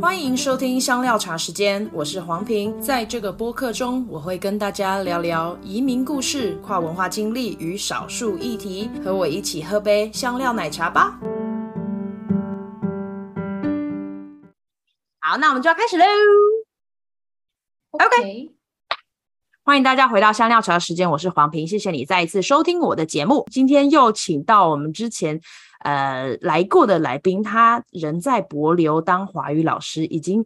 欢迎收听香料茶时间，我是黄平。在这个播客中，我会跟大家聊聊移民故事、跨文化经历与少数议题。和我一起喝杯香料奶茶吧。好，那我们就要开始喽。OK. 欢迎大家回到香料茶时间，我是黄平。谢谢你再一次收听我的节目。今天又请到我们之前。呃，来过的来宾，他人在博流当华语老师，已经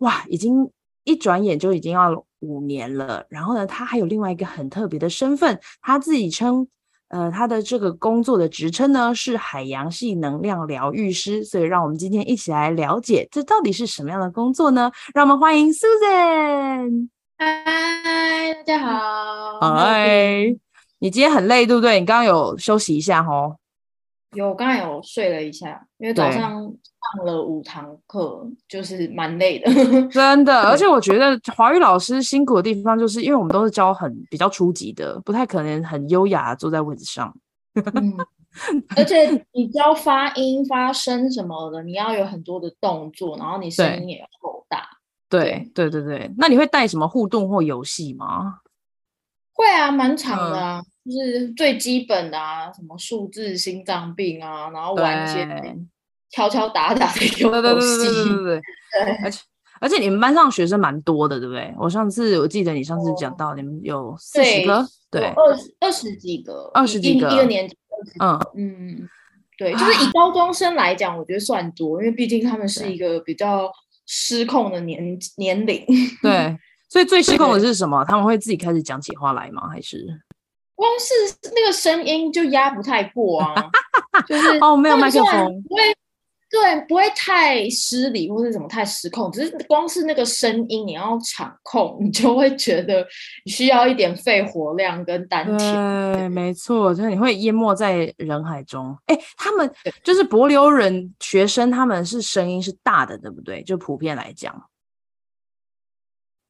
哇，已经一转眼就已经要五年了。然后呢，他还有另外一个很特别的身份，他自己称，呃，他的这个工作的职称呢是海洋系能量疗愈师。所以，让我们今天一起来了解，这到底是什么样的工作呢？让我们欢迎 Susan。嗨，大家好。嗨，你今天很累，对不对？你刚刚有休息一下哦。有，刚才有睡了一下，因为早上上了五堂课，就是蛮累的。真的，而且我觉得华语老师辛苦的地方，就是因为我们都是教很比较初级的，不太可能很优雅坐在位置上。嗯，而且你教发音、发声什么的，你要有很多的动作，然后你声音也要够大。对，对，对，对，那你会带什么互动或游戏吗？会啊，蛮长的啊。嗯就是最基本的啊，什么数字心脏病啊，然后玩一些敲敲打打的游戏。对对对对对对对。而且而且你们班上学生蛮多的，对不对？我上次我记得你上次讲到你们有四十个，对，二十二十几个，二十几个，一个年级。嗯嗯，对，就是以高中生来讲，我觉得算多，因为毕竟他们是一个比较失控的年年龄。对，所以最失控的是什么？他们会自己开始讲起话来吗？还是？光是那个声音就压不太过啊，就是哦，没有麦克风，不会，对，不会太失礼或者什么太失控，只是光是那个声音你要场控，你就会觉得你需要一点肺活量跟丹田。对，没错，就是你会淹没在人海中。哎，他们就是柏留人学生，他们是声音是大的，对不对？就普遍来讲，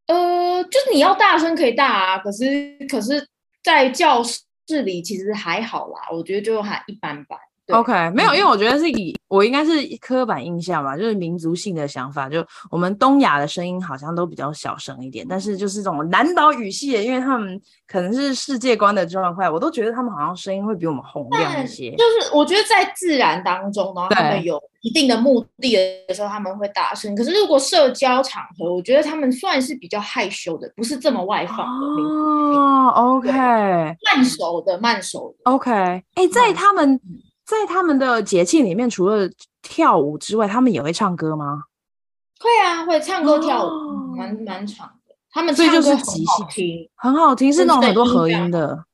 呃，就是你要大声可以大啊，可是可是。在教室里其实还好啦，我觉得就还一般般。OK，没有，因为我觉得是以我应该是刻板印象吧，就是民族性的想法，就我们东亚的声音好像都比较小声一点，但是就是这种南岛语系的，因为他们可能是世界观的状况，我都觉得他们好像声音会比我们洪亮一些。就是我觉得在自然当中，然后他们有一定的目的的时候，他们会大声。可是如果社交场合，我觉得他们算是比较害羞的，不是这么外放的。哦，OK，慢熟的，慢熟的。OK，哎、欸，在他们。在他们的节庆里面，除了跳舞之外，他们也会唱歌吗？会啊，会唱歌跳舞，蛮蛮长的。他们唱歌很好听，很好听，是那种很多合音的。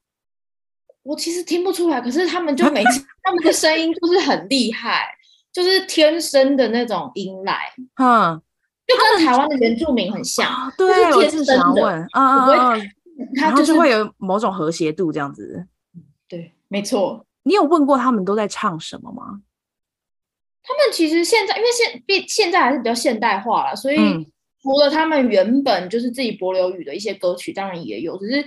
我其实听不出来，可是他们就每次 他们的声音就是很厉害，就是天生的那种音来，嗯，就跟台湾的原住民很像。对，我是想问，啊啊，他就是会有某种和谐度这样子。对，没错。你有问过他们都在唱什么吗？他们其实现在，因为现现现在还是比较现代化了，所以除了他们原本就是自己柏流语的一些歌曲，当然也有，只是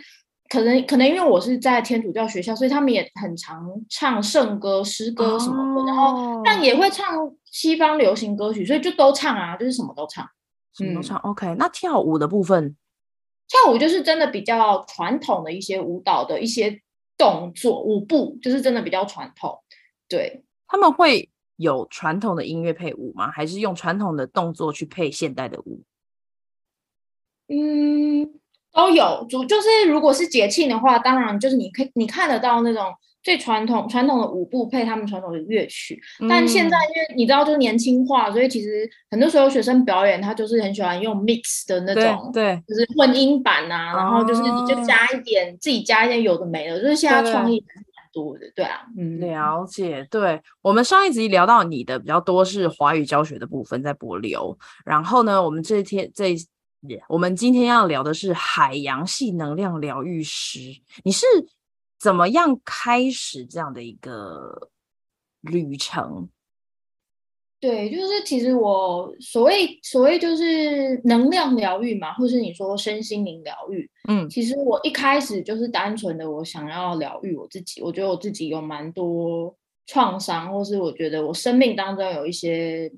可能可能因为我是在天主教学校，所以他们也很常唱圣歌、诗歌什么的，哦、然后但也会唱西方流行歌曲，所以就都唱啊，就是什么都唱，什么都唱。嗯、OK，那跳舞的部分，跳舞就是真的比较传统的一些舞蹈的一些。动作舞步就是真的比较传统，对，他们会有传统的音乐配舞吗？还是用传统的动作去配现代的舞？嗯，都有。主就是如果是节庆的话，当然就是你可以你看得到那种最传统传统的舞步配他们传统的乐曲。嗯、但现在因为你知道，就年轻化，所以其实很多时候学生表演他就是很喜欢用 mix 的那种，对，对就是混音版啊，然后就是你就加一点、哦、自己加一点有的没的，就是现在创意还是蛮多的，对，啊，嗯，了解。对，我们上一集聊到你的比较多是华语教学的部分在帛琉，然后呢，我们这天这我们今天要聊的是海洋系能量疗愈师，你是？怎么样开始这样的一个旅程？对，就是其实我所谓所谓就是能量疗愈嘛，或是你说身心灵疗愈，嗯，其实我一开始就是单纯的我想要疗愈我自己，我觉得我自己有蛮多创伤，或是我觉得我生命当中有一些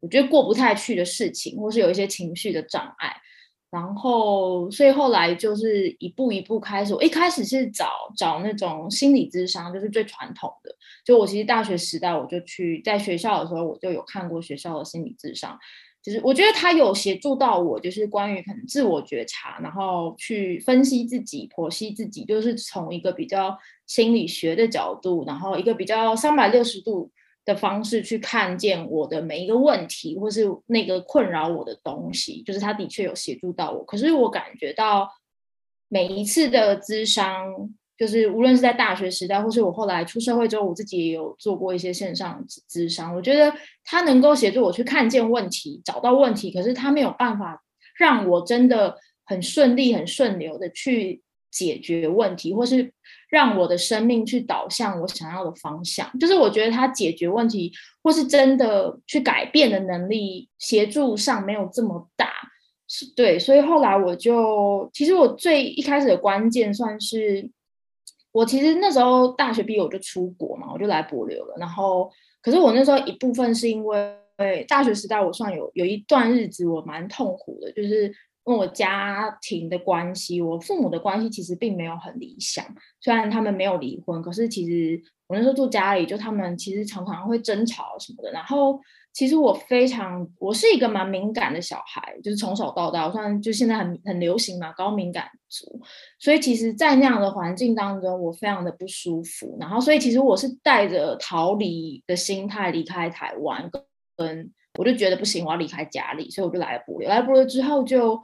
我觉得过不太去的事情，或是有一些情绪的障碍。然后，所以后来就是一步一步开始。我一开始是找找那种心理咨商，就是最传统的。就我其实大学时代，我就去在学校的时候，我就有看过学校的心理咨商。就是我觉得他有协助到我，就是关于可能自我觉察，然后去分析自己、剖析自己，就是从一个比较心理学的角度，然后一个比较三百六十度。的方式去看见我的每一个问题，或是那个困扰我的东西，就是他的确有协助到我。可是我感觉到每一次的咨商，就是无论是在大学时代，或是我后来出社会之后，我自己也有做过一些线上咨商。我觉得他能够协助我去看见问题，找到问题，可是他没有办法让我真的很顺利、很顺流的去解决问题，或是。让我的生命去导向我想要的方向，就是我觉得他解决问题或是真的去改变的能力，协助上没有这么大，是对。所以后来我就，其实我最一开始的关键算是，我其实那时候大学毕业我就出国嘛，我就来帛琉了。然后，可是我那时候一部分是因为大学时代我算有有一段日子我蛮痛苦的，就是。跟我家庭的关系，我父母的关系其实并没有很理想。虽然他们没有离婚，可是其实我那时候住家里，就他们其实常常会争吵什么的。然后其实我非常，我是一个蛮敏感的小孩，就是从小到大，我算就现在很很流行嘛，高敏感族。所以其实，在那样的环境当中，我非常的不舒服。然后，所以其实我是带着逃离的心态离开台湾，跟我就觉得不行，我要离开家里，所以我就来了。来帛琉之后就。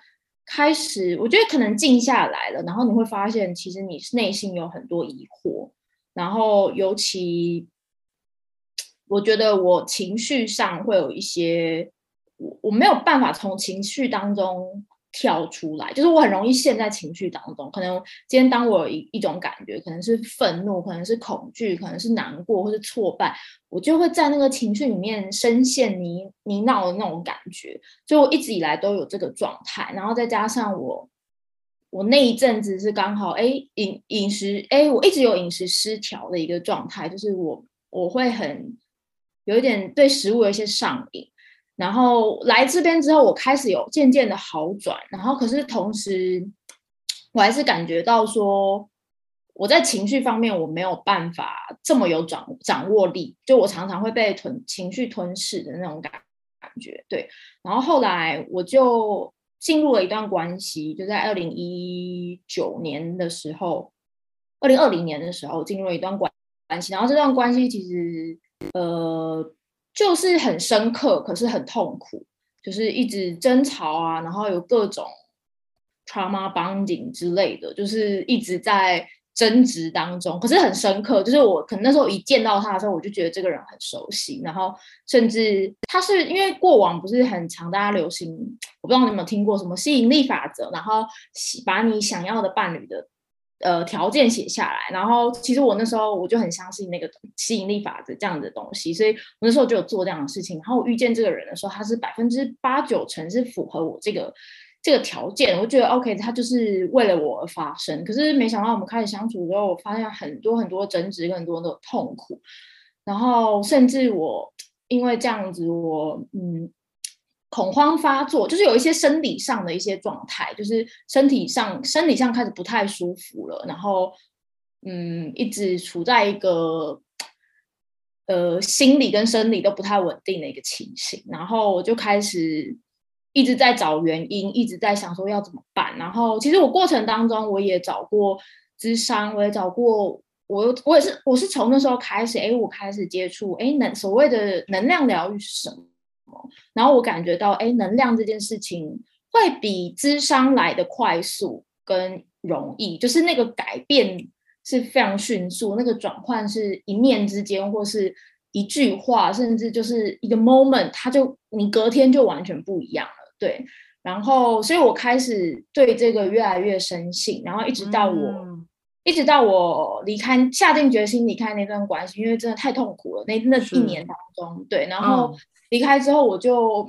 开始，我觉得可能静下来了，然后你会发现，其实你内心有很多疑惑，然后尤其，我觉得我情绪上会有一些，我我没有办法从情绪当中。跳出来，就是我很容易陷在情绪当中。可能今天当我有一一种感觉，可能是愤怒，可能是恐惧，可能是难过，或是挫败，我就会在那个情绪里面深陷泥泥淖的那种感觉。所以我一直以来都有这个状态。然后再加上我，我那一阵子是刚好哎饮饮食哎，我一直有饮食失调的一个状态，就是我我会很有一点对食物有一些上瘾。然后来这边之后，我开始有渐渐的好转。然后，可是同时，我还是感觉到说，我在情绪方面我没有办法这么有掌掌握力。就我常常会被吞情绪吞噬的那种感感觉。对。然后后来我就进入了一段关系，就在二零一九年的时候，二零二零年的时候进入了一段关关系。然后这段关系其实，呃。就是很深刻，可是很痛苦，就是一直争吵啊，然后有各种 trauma bonding 之类的，就是一直在争执当中，可是很深刻。就是我可能那时候一见到他的时候，我就觉得这个人很熟悉，然后甚至他是因为过往不是很常，大家流行，我不知道你有没有听过什么吸引力法则，然后把你想要的伴侣的。呃，条件写下来，然后其实我那时候我就很相信那个吸引力法则这样的东西，所以我那时候就有做这样的事情。然后我遇见这个人的时候，他是百分之八九成是符合我这个这个条件，我觉得 OK，他就是为了我而发生。可是没想到我们开始相处之后，我发现很多很多争执，很多的痛苦，然后甚至我因为这样子，我嗯。恐慌发作，就是有一些生理上的一些状态，就是身体上、生理上开始不太舒服了，然后，嗯，一直处在一个，呃，心理跟生理都不太稳定的一个情形，然后我就开始一直在找原因，一直在想说要怎么办。然后，其实我过程当中我也找过智商，我也找过，我我也是，我是从那时候开始，哎，我开始接触，哎，能所谓的能量疗愈是什么？然后我感觉到，哎，能量这件事情会比智商来的快速跟容易，就是那个改变是非常迅速，那个转换是一念之间，或是一句话，甚至就是一个 moment，它就你隔天就完全不一样了。对，然后所以我开始对这个越来越深信，然后一直到我，嗯、一直到我离开，下定决心离开那段关系，因为真的太痛苦了。那那一年当中，对，然后。嗯离开之后，我就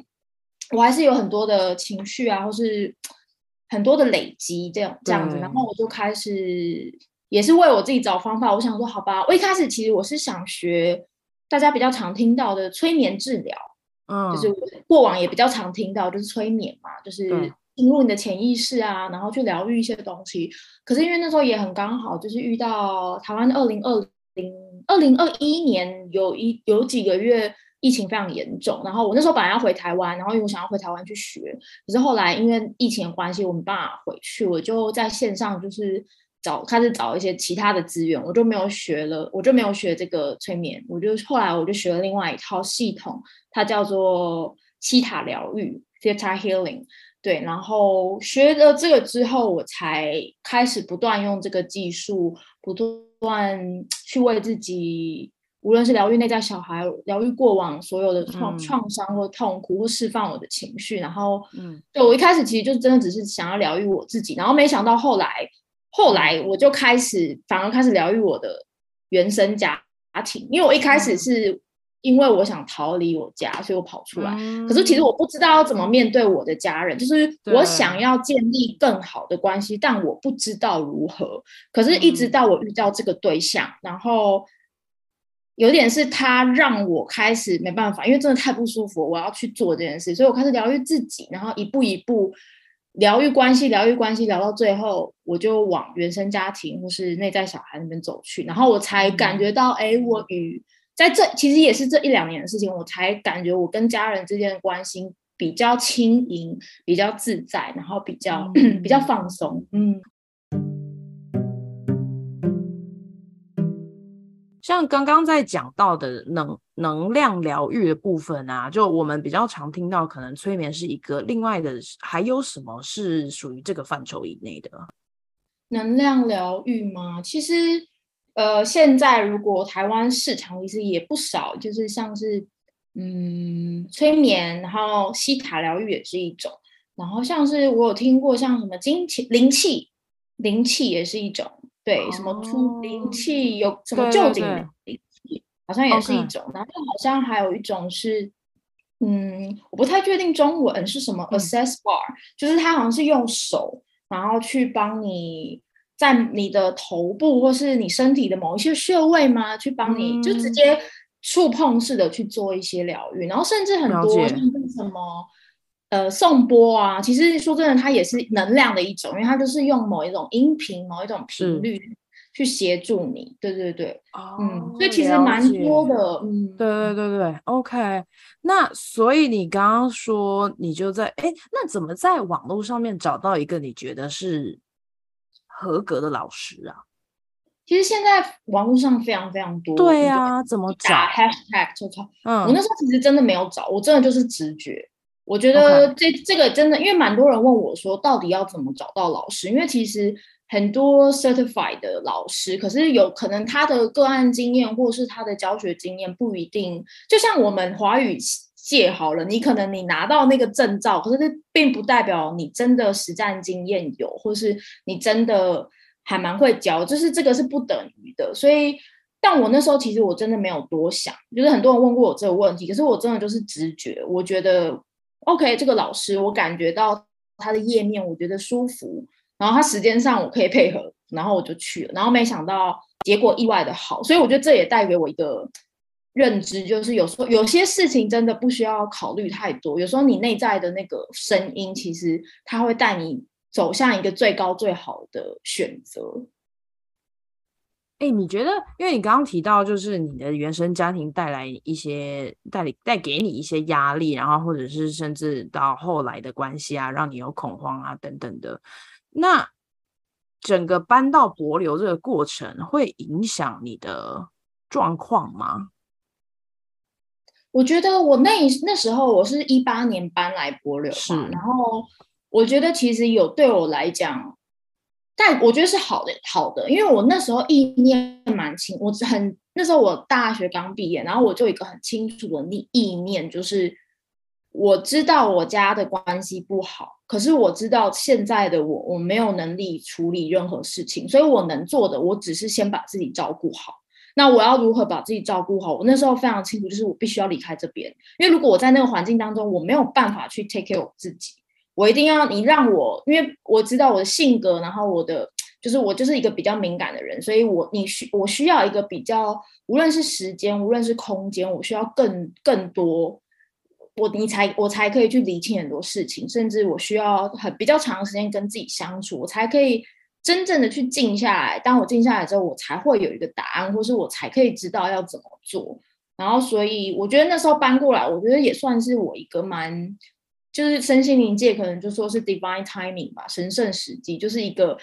我还是有很多的情绪啊，或是很多的累积，这样这样子。然后我就开始也是为我自己找方法。我想说，好吧，我一开始其实我是想学大家比较常听到的催眠治疗，嗯，就是过往也比较常听到，就是催眠嘛，就是进入你的潜意识啊，然后去疗愈一些东西。可是因为那时候也很刚好，就是遇到台湾二零二零二零二一年有一有几个月。疫情非常严重，然后我那时候本来要回台湾，然后因为我想要回台湾去学，可是后来因为疫情的关系，我没办法回去，我就在线上就是找开始找一些其他的资源，我就没有学了，我就没有学这个催眠，我就后来我就学了另外一套系统，它叫做七塔疗愈 （Theta Healing）。对，然后学了这个之后，我才开始不断用这个技术，不断去为自己。无论是疗愈内在小孩，疗愈过往所有的创创伤或痛苦，或释放我的情绪，然后，嗯，对我一开始其实就真的只是想要疗愈我自己，然后没想到后来，后来我就开始反而开始疗愈我的原生家庭，因为我一开始是因为我想逃离我家，所以我跑出来，嗯，可是其实我不知道要怎么面对我的家人，就是我想要建立更好的关系，但我不知道如何，可是一直到我遇到这个对象，然后。有点是他让我开始没办法，因为真的太不舒服，我要去做这件事，所以我开始疗愈自己，然后一步一步疗愈关系，疗愈关系，聊到最后，我就往原生家庭或是内在小孩那边走去，然后我才感。觉到，哎、嗯，我与在这其实也是这一两年的事情，我才感觉我跟家人之间的关系比较轻盈，比较自在，然后比较、嗯、比较放松，嗯。像刚刚在讲到的能能量疗愈的部分啊，就我们比较常听到，可能催眠是一个，另外的还有什么是属于这个范畴以内的？能量疗愈吗？其实，呃，现在如果台湾市场其实也不少，就是像是嗯催眠，然后希塔疗愈也是一种，然后像是我有听过像什么金钱灵气，灵气也是一种。对，什么出灵气，有什么臼井灵气，好像也是一种。然后好像还有一种是，嗯，我不太确定中文是什么。Access bar，嗯，就是它好像是用手，然后去帮你在你的头部或是你身体的某一些穴位吗？去帮你，嗯，就直接触碰式的去做一些疗愈。然后甚至很多像是什么。呃，颂钵啊，其实说真的，它也是能量的一种，因为它就是用某一种音频、某一种频率去协助你。对对对，哦、嗯，所以其实蛮多的。嗯，对对对对，OK。那所以你刚刚说你就在哎，那怎么在网络上面找到一个你觉得是合格的老师啊？其实现在网络上非常非常多。对啊，怎么找？Hashtag 就找。嗯，我那时候其实真的没有找，我真的就是直觉。我觉得这.这个真的，因为蛮多人问我说，到底要怎么找到老师？因为其实很多 certified 的老师，可是有可能他的个案经验或是他的教学经验不一定。就像我们华语界好了，你可能你拿到那个证照，可是这并不代表你真的实战经验有，或是你真的还蛮会教，就是这个是不等于的。所以，但我那时候其实我真的没有多想，就是很多人问过我这个问题，可是我真的就是直觉，我觉得。OK，这个老师我感觉到他的页面，我觉得舒服，然后他时间上我可以配合，然后我就去了，然后没想到结果意外的好，所以我觉得这也带给我一个认知，就是有时候有些事情真的不需要考虑太多，有时候你内在的那个声音，其实它会带你走向一个最高最好的选择。哎，你觉得，因为你刚刚提到，就是你的原生家庭带来一些带来带给你一些压力，然后或者是甚至到后来的关系啊，让你有恐慌啊等等的。那整个搬到博流这个过程会影响你的状况吗？我觉得我那那时候我是一八年搬来博流嘛，然后我觉得其实有对我来讲。但我觉得是好的，好的，因为我那时候意念蛮清，我很那时候我大学刚毕业，然后我就有一个很清楚的意意念，就是我知道我家的关系不好，可是我知道现在的我，我没有能力处理任何事情，所以我能做的，我只是先把自己照顾好。那我要如何把自己照顾好？我那时候非常清楚，就是我必须要离开这边，因为如果我在那个环境当中，我没有办法去 take care 我自己。我一定要你让我，因为我知道我的性格，然后我的就是我就是一个比较敏感的人，所以我你需我需要一个比较，无论是时间，无论是空间，我需要更更多我你才我才可以去理清很多事情，甚至我需要很比较长时间跟自己相处，我才可以真正的去静下来。当我静下来之后，我才会有一个答案，或是我才可以知道要怎么做。然后，所以我觉得那时候搬过来，我觉得也算是我一个蛮，就是身心灵界可能就说是 divine timing 吧，神圣时机，就是一个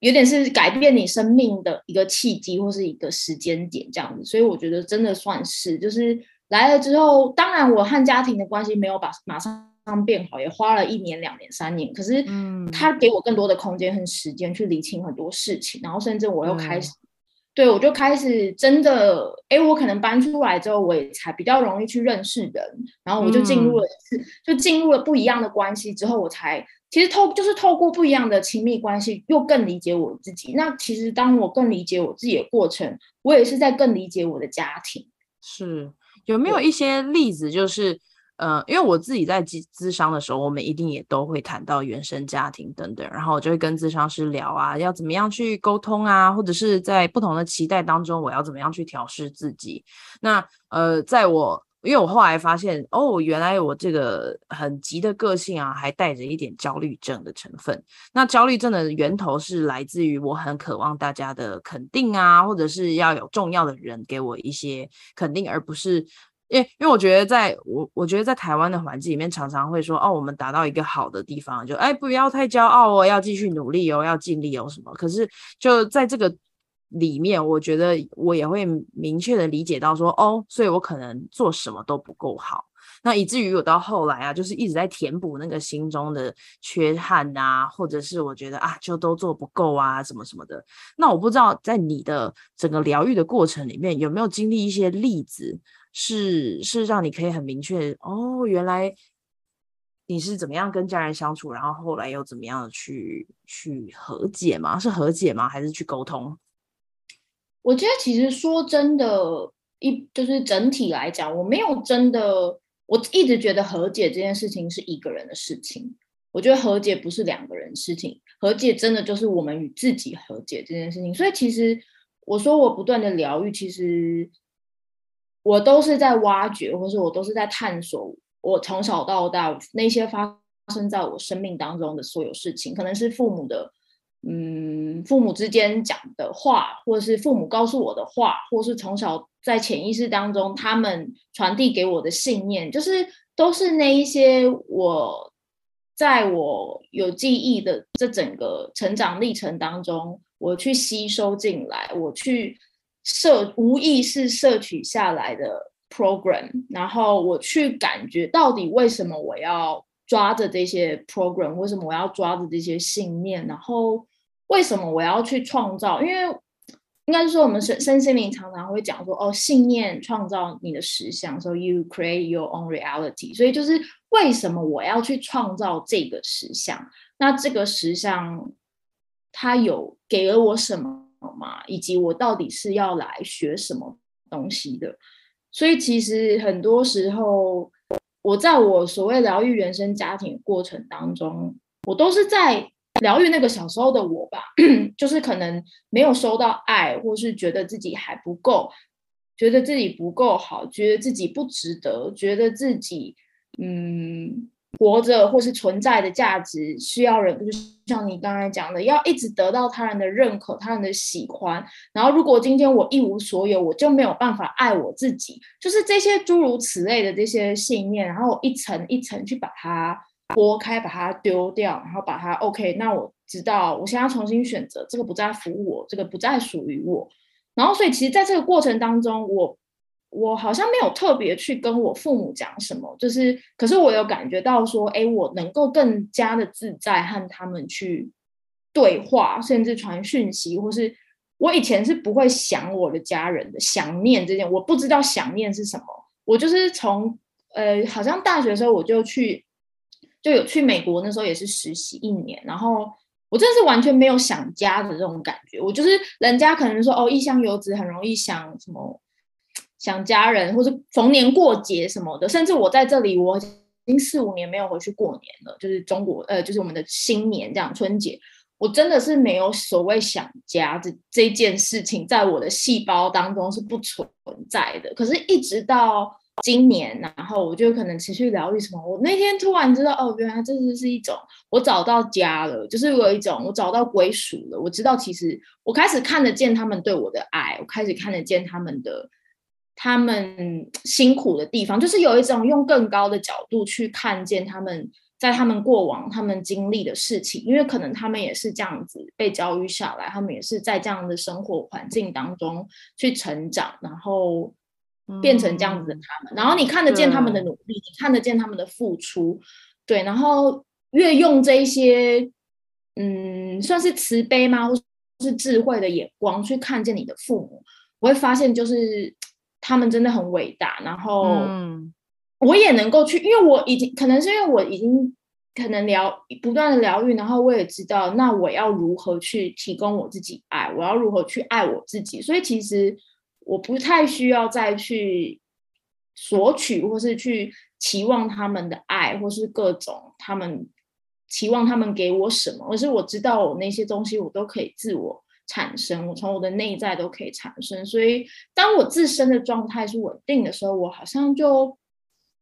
有点是改变你生命的一个契机，或是一个时间点这样子。所以我觉得真的算是，就是来了之后，当然我和家庭的关系没有把马上变好，也花了一年、两年、三年。可是，嗯，他给我更多的空间和时间去理清很多事情，然后甚至我又开始。嗯对，我就开始真的，哎，我可能搬出来之后，我也才比较容易去认识人，然后我就进入了，嗯、就进入了不一样的关系之后，我才其实透就是透过不一样的亲密关系，又更理解我自己。那其实当我更理解我自己的过程，我也是在更理解我的家庭。是，有没有一些例子，就是？呃，因为我自己在咨咨商的时候，我们一定也都会谈到原生家庭等等，然后我就会跟咨商师聊啊，要怎么样去沟通啊，或者是在不同的期待当中，我要怎么样去调试自己。那呃，在我因为我后来发现，哦，原来我这个很急的个性啊，还带着一点焦虑症的成分。那焦虑症的源头是来自于我很渴望大家的肯定啊，或者是要有重要的人给我一些肯定，而不是。因为，因为我觉得在，我我觉得在台湾的环境里面，常常会说，哦，我们达到一个好的地方，就哎，不要太骄傲哦，要继续努力哦，要尽力哦，什么。可是就在这个里面，我觉得我也会明确的理解到说，哦，所以我可能做什么都不够好，那以至于我到后来啊，就是一直在填补那个心中的缺憾啊，或者是我觉得啊，就都做不够啊，什么什么的。那我不知道在你的整个疗愈的过程里面，有没有经历一些例子？是是让你可以很明确哦，原来你是怎么样跟家人相处，然后后来又怎么样去去和解吗？是和解吗？还是去沟通？我觉得其实说真的，一就是整体来讲，我没有真的，我一直觉得和解这件事情是一个人的事情。我觉得和解不是两个人事情，和解真的就是我们与自己和解这件事情。所以其实我说我不断的疗愈，其实。我都是在挖掘，或是我都是在探索。我从小到大那些发生在我生命当中的所有事情，可能是父母的，嗯，父母之间讲的话，或者是父母告诉我的话，或是从小在潜意识当中他们传递给我的信念，就是都是那一些我在我有记忆的这整个成长历程当中，我去吸收进来，我去。摄无意识摄取下来的 program，然后我去感觉到底为什么我要抓着这些 program，为什么我要抓着这些信念，然后为什么我要去创造？因为应该是说我们身身心灵常常会讲说，哦，信念创造你的实相，so you create your own reality。所以就是为什么我要去创造这个实相？那这个实相它有给了我什么？嘛，以及我到底是要来学什么东西的？所以其实很多时候，我在我所谓疗愈原生家庭过程当中，我都是在疗愈那个小时候的我吧，就是可能没有收到爱，或是觉得自己还不够，觉得自己不够好，觉得自己不值得，觉得自己嗯。活着或是存在的价值需要人，就是像你刚才讲的，要一直得到他人的认可、他人的喜欢。然后，如果今天我一无所有，我就没有办法爱我自己。就是这些诸如此类的这些信念，然后我一层一层去把它拨开，把它丢掉，然后把它 OK。那我知道，我现在重新选择，这个不再服务我，这个不再属于我。然后，所以其实在这个过程当中，我。我好像没有特别去跟我父母讲什么，就是，可是我有感觉到说，哎，我能够更加的自在和他们去对话，甚至传讯息，或是我以前是不会想我的家人的，想念这件，我不知道想念是什么。我就是从呃，好像大学的时候我就去，就有去美国，那时候也是实习一年，然后我真的是完全没有想家的这种感觉。我就是人家可能说哦，异乡游子很容易想什么。想家人，或是逢年过节什么的，甚至我在这里，我已经四五年没有回去过年了。就是中国，呃，就是我们的新年这样春节，我真的是没有所谓想家这这件事情，在我的细胞当中是不存在的。可是，一直到今年，然后我就可能持续疗愈什么。我那天突然知道，哦，原来这就是一种我找到家了，就是有一种我找到归属了。我知道，其实我开始看得见他们对我的爱，我开始看得见他们的他们辛苦的地方，就是有一种用更高的角度去看见他们在他们过往他们经历的事情，因为可能他们也是这样子被教育下来，他们也是在这样的生活环境当中去成长，然后。变成这样子的他们，嗯、然后你看得见他们的努力，你看得见他们的付出，对，然后越用这一些，嗯，算是慈悲吗，或是智慧的眼光去看见你的父母，我会发现就是他们真的很伟大，然后我也能够去，因为我已经可能是因为我已经可能疗不断的疗愈，然后我也知道那我要如何去提供我自己爱，我要如何去爱我自己，所以其实。我不太需要再去索取，或是去期望他们的爱，或是各种他们期望他们给我什么，而是我知道我那些东西我都可以自我产生，我从我的内在都可以产生。所以，当我自身的状态是稳定的时候，我好像就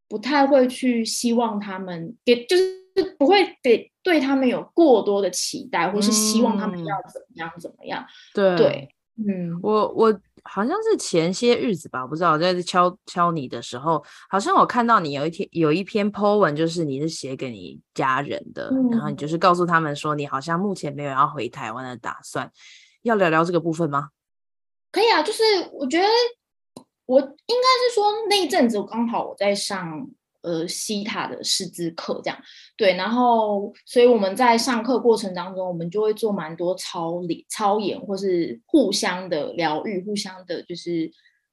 不太会去希望他们给，就是不会给对他们有过多的期待，或是希望他们要怎么样怎么样。对，对，嗯，我我。好像是前些日子吧，我不知道在敲敲你的时候，好像我看到你有一天有一篇 po 文，就是你是写给你家人的，嗯、然后你就是告诉他们说，你好像目前没有要回台湾的打算，要聊聊这个部分吗？可以啊，就是我觉得我应该是说那一阵子我刚好我在上。呃，西塔的师资课这样，对，然后，所以我们在上课过程当中，我们就会做蛮多操理、操演，或是互相的疗愈，互相的，就是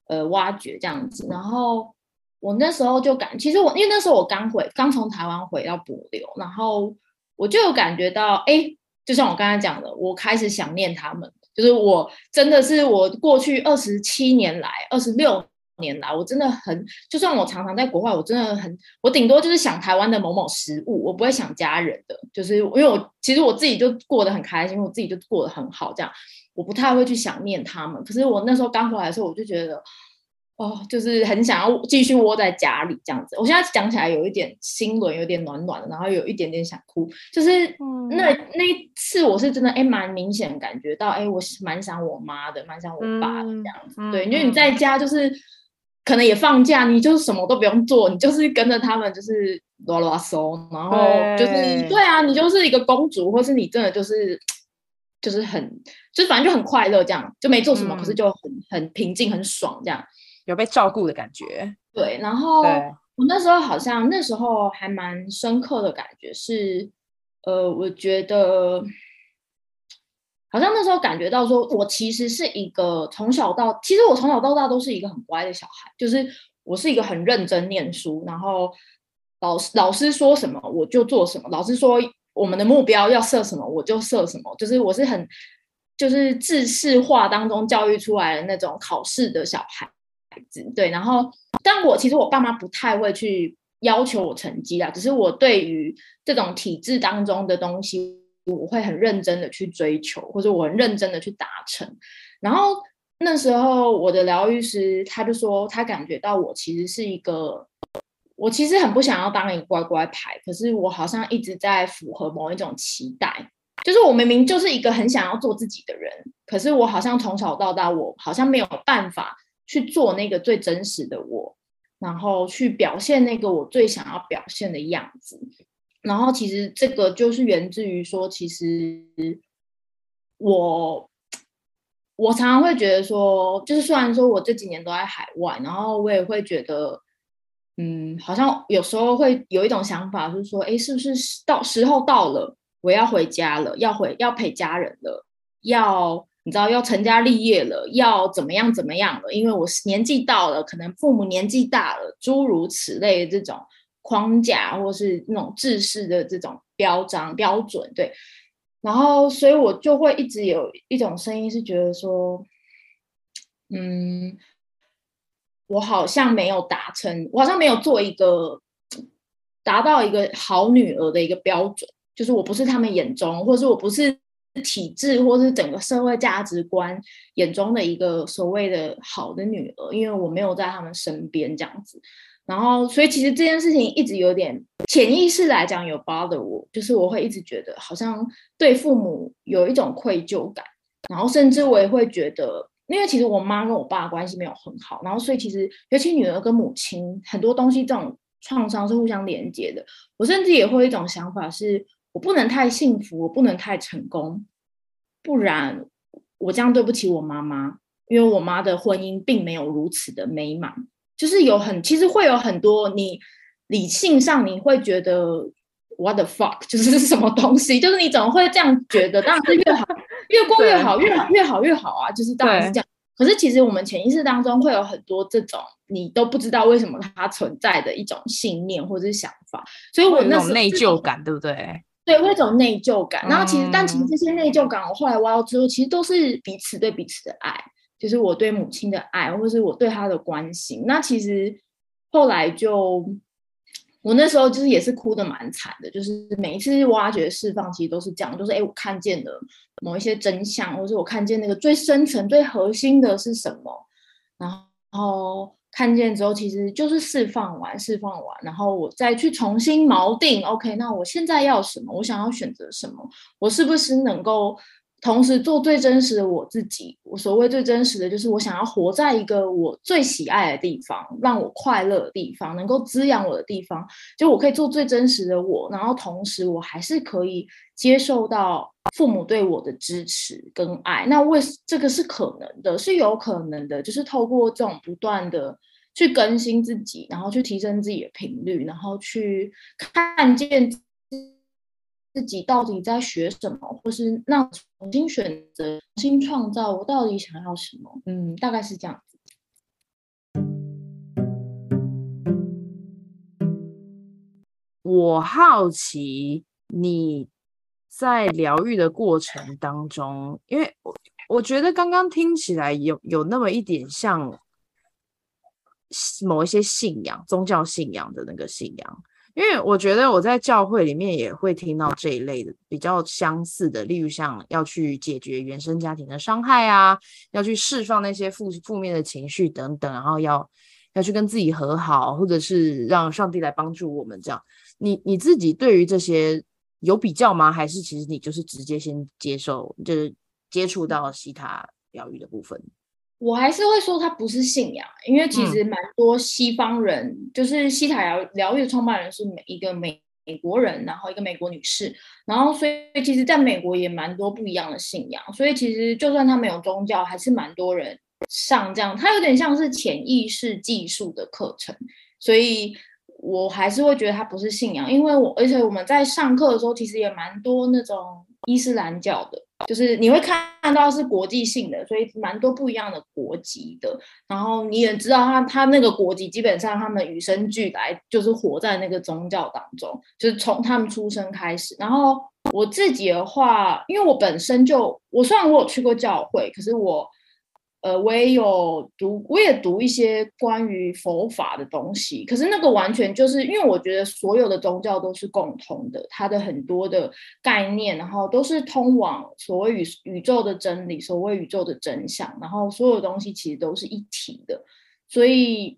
呃挖掘这样子。然后我那时候就感，其实我因为那时候我刚回，刚从台湾回到柏流，然后我就有感觉到，哎，就像我刚才讲的，我开始想念他们，就是我真的是我过去二十七年来，二十六。年来，我真的很，就算我常常在国外，我真的很，我顶多就是想台湾的某某食物，我不会想家人的，就是因为我其实我自己就过得很开心，我自己就过得很好，这样我不太会去想念他们。可是我那时候刚回来的时候，我就觉得，哦，就是很想要继续窝在家里这样子。我现在讲起来有一点心轮有点暖暖的，然后有一点点想哭。就是那那一次，我是真的哎，蛮明显感觉到，哎，我是蛮想我妈的，蛮想我爸的这样子。嗯、对，因为你在家就是。可能也放假，你就是什么都不用做，你就是跟着他们，就是啰啰嗦，然后就是对，对啊，你就是一个公主，或是你真的就是就是很，就是反正就很快乐，这样就没做什么，嗯、可是就很很平静，很爽，这样有被照顾的感觉。对，然后我那时候好像那时候还蛮深刻的感觉是，呃，我觉得。好像那时候感觉到说，我其实是一个从小到，其实我从小到大都是一个很乖的小孩，就是我是一个很认真念书，然后老师老师说什么我就做什么，老师说我们的目标要设什么我就设什么，就是我是很就是制式化当中教育出来的那种考试的小孩孩子，对，然后但我其实我爸妈不太会去要求我成绩啊，只是我对于这种体制当中的东西。我会很认真的去追求，或者我很认真的去达成。然后那时候我的疗愈师他就说，他感觉到我其实是一个，我其实很不想要当一个乖乖牌，可是我好像一直在符合某一种期待，就是我明明就是一个很想要做自己的人，可是我好像从小到大，我好像没有办法去做那个最真实的我，然后去表现那个我最想要表现的样子。然后其实这个就是源自于说，其实我我常常会觉得说，就是虽然说我这几年都在海外，然后我也会觉得，嗯，好像有时候会有一种想法，就是说，哎，是不是到时候到了，我要回家了，要回要陪家人了，要你知道要成家立业了，要怎么样怎么样了？因为我年纪到了，可能父母年纪大了，诸如此类的这种。框架或是那种制式的这种标章标准，对，然后所以我就会一直有一种声音是觉得说，嗯，我好像没有达成，我好像没有做一个达到一个好女儿的一个标准，就是我不是他们眼中，或是我不是体制，或是整个社会价值观眼中的一个所谓的好的女儿，因为我没有在他们身边这样子。然后，所以其实这件事情一直有点潜意识来讲有 bother 我，就是我会一直觉得好像对父母有一种愧疚感，然后甚至我也会觉得，因为其实我妈跟我爸关系没有很好，然后所以其实尤其女儿跟母亲很多东西这种创伤是互相连接的，我甚至也会有一种想法是，我不能太幸福，我不能太成功，不然我这样对不起我妈妈。因为我妈的婚姻并没有如此的美满，就是有很其实会有很多你理性上你会觉得 what the fuck 就是是 什么东西，就是你怎么会这样觉得？当然是越好越过越好，越好越好越好啊！就是当然是这样。可是其实我们潜意识当中会有很多这种你都不知道为什么它存在的一种信念或者是想法，所以我那种内疚感，对不对？对，会一种内疚感。然后其实，嗯、但其实这些内疚感，我后来挖到之后，其实都是彼此对彼此的爱。就是我对母亲的爱，或是我对她的关心。那其实后来就，我那时候就是也是哭的蛮惨的。就是每一次挖掘释放，其实都是这样，就是哎，我看见了某一些真相，或是我看见那个最深层、最核心的是什么。然后看见之后，其实就是释放完，释放完，然后我再去重新锚定。OK，那我现在要什么？我想要选择什么？我是不是能够？同时做最真实的我自己，我所谓最真实的就是我想要活在一个我最喜爱的地方，让我快乐的地方，能够滋养我的地方，就我可以做最真实的我，然后同时我还是可以接受到父母对我的支持跟爱。那为这个是可能的，是有可能的，就是透过这种不断的去更新自己，然后去提升自己的频率，然后去看见。自己到底在学什么，或是那重新选择、重新创造，我到底想要什么？嗯，大概是这样。我好奇你在疗愈的过程当中，因为我我觉得刚刚听起来有有那么一点像某一些信仰、宗教信仰的那个信仰。因为我觉得我在教会里面也会听到这一类的比较相似的，例如像要去解决原生家庭的伤害啊，要去释放那些负负面的情绪等等，然后要要去跟自己和好，或者是让上帝来帮助我们这样。你你自己对于这些有比较吗？还是其实你就是直接先接受，就是接触到西塔疗愈的部分？我还是会说它不是信仰，因为其实蛮多西方人，嗯、就是西塔疗疗愈的创办人是美一个美美国人，然后一个美国女士，然后所以其实在美国也蛮多不一样的信仰，所以其实就算他没有宗教，还是蛮多人上这样，它有点像是潜意识技术的课程，所以我还是会觉得它不是信仰，因为我而且我们在上课的时候，其实也蛮多那种伊斯兰教的。就是你会看到是国际性的，所以蛮多不一样的国籍的。然后你也知道他，他那个国籍基本上他们与生俱来就是活在那个宗教当中，就是从他们出生开始。然后我自己的话，因为我本身就我虽然我有去过教会，可是我。呃，我也有读，我也读一些关于佛法的东西。可是那个完全就是因为我觉得所有的宗教都是共通的，它的很多的概念，然后都是通往所谓宇宇宙的真理，所谓宇宙的真相，然后所有东西其实都是一体的。所以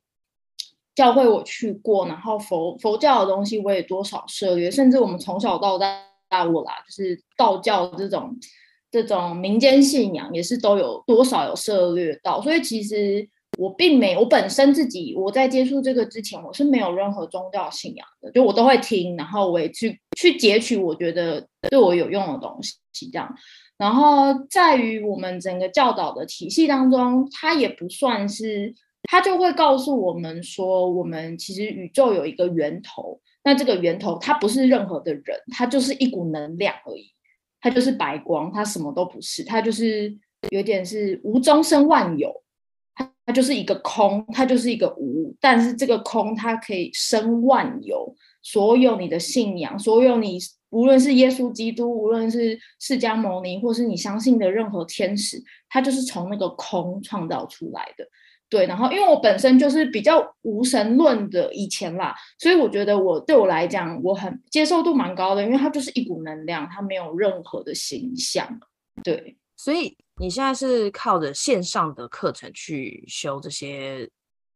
教会我去过，然后佛佛教的东西我也多少涉猎，甚至我们从小到，大我啦，就是道教这种。这种民间信仰也是都有多少有涉猎到，所以其实我并没我本身自己我在接触这个之前，我是没有任何宗教信仰的，就我都会听，然后我也去去截取我觉得对我有用的东西这样。然后在于我们整个教导的体系当中，它也不算是，它就会告诉我们说，我们其实宇宙有一个源头，那这个源头它不是任何的人，它就是一股能量而已。它就是白光，它什么都不是，它就是有点是无中生万有，它它就是一个空，它就是一个无，但是这个空它可以生万有，所有你的信仰，所有你无论是耶稣基督，无论是释迦牟尼，或是你相信的任何天使，它就是从那个空创造出来的。对，然后因为我本身就是比较无神论的以前啦，所以我觉得我对我来讲，我很接受度蛮高的，因为它就是一股能量，它没有任何的形象。对，所以你现在是靠着线上的课程去修这些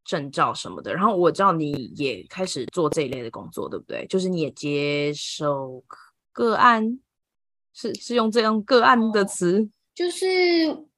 证照什么的。然后我知道你也开始做这一类的工作，对不对？就是你也接受个案，是是用这样个案的词。就是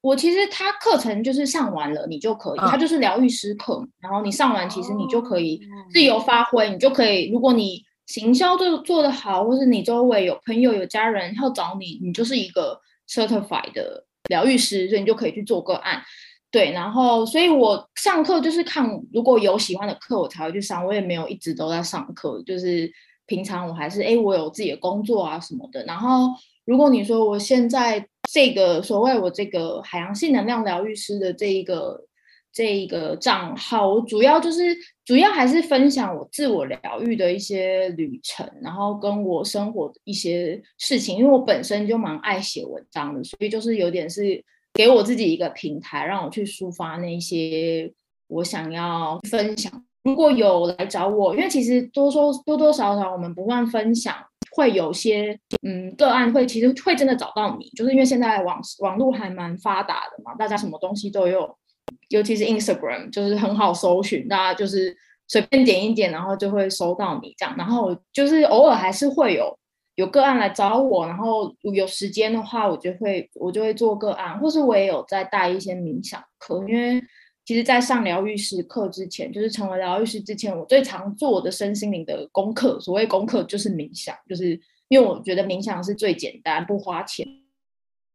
我其实他课程就是上完了，你就可以，他、嗯、就是疗愈师课，然后你上完，其实你就可以自由发挥，你就可以，如果你行销做做得好，或是你周围有朋友有家人要找你，你就是一个 certified 的疗愈师，所以你就可以去做个案。对，然后所以我上课就是看如果有喜欢的课，我才会去上，我也没有一直都在上课，就是平常我还是哎，我有自己的工作啊什么的，然后。如果你说我现在这个所谓我这个海洋性能量疗愈师的这一个这一个账号，我主要就是主要还是分享我自我疗愈的一些旅程，然后跟我生活的一些事情，因为我本身就蛮爱写文章的，所以就是有点是给我自己一个平台，让我去抒发那些我想要分享。如果有来找我，因为其实多说多多少少我们不断分享。会有些嗯个案会其实会真的找到你，就是因为现在网网络还蛮发达的嘛，大家什么东西都有，尤其是 Instagram 就是很好搜寻，大家就是随便点一点，然后就会搜到你这样。然后就是偶尔还是会有有个案来找我，然后有时间的话，我就会我就会做个案，或是我也有在带一些冥想课，因为。其实，在上疗愈师课之前，就是成为疗愈师之前，我最常做的身心灵的功课，所谓功课就是冥想，就是因为我觉得冥想是最简单、不花钱、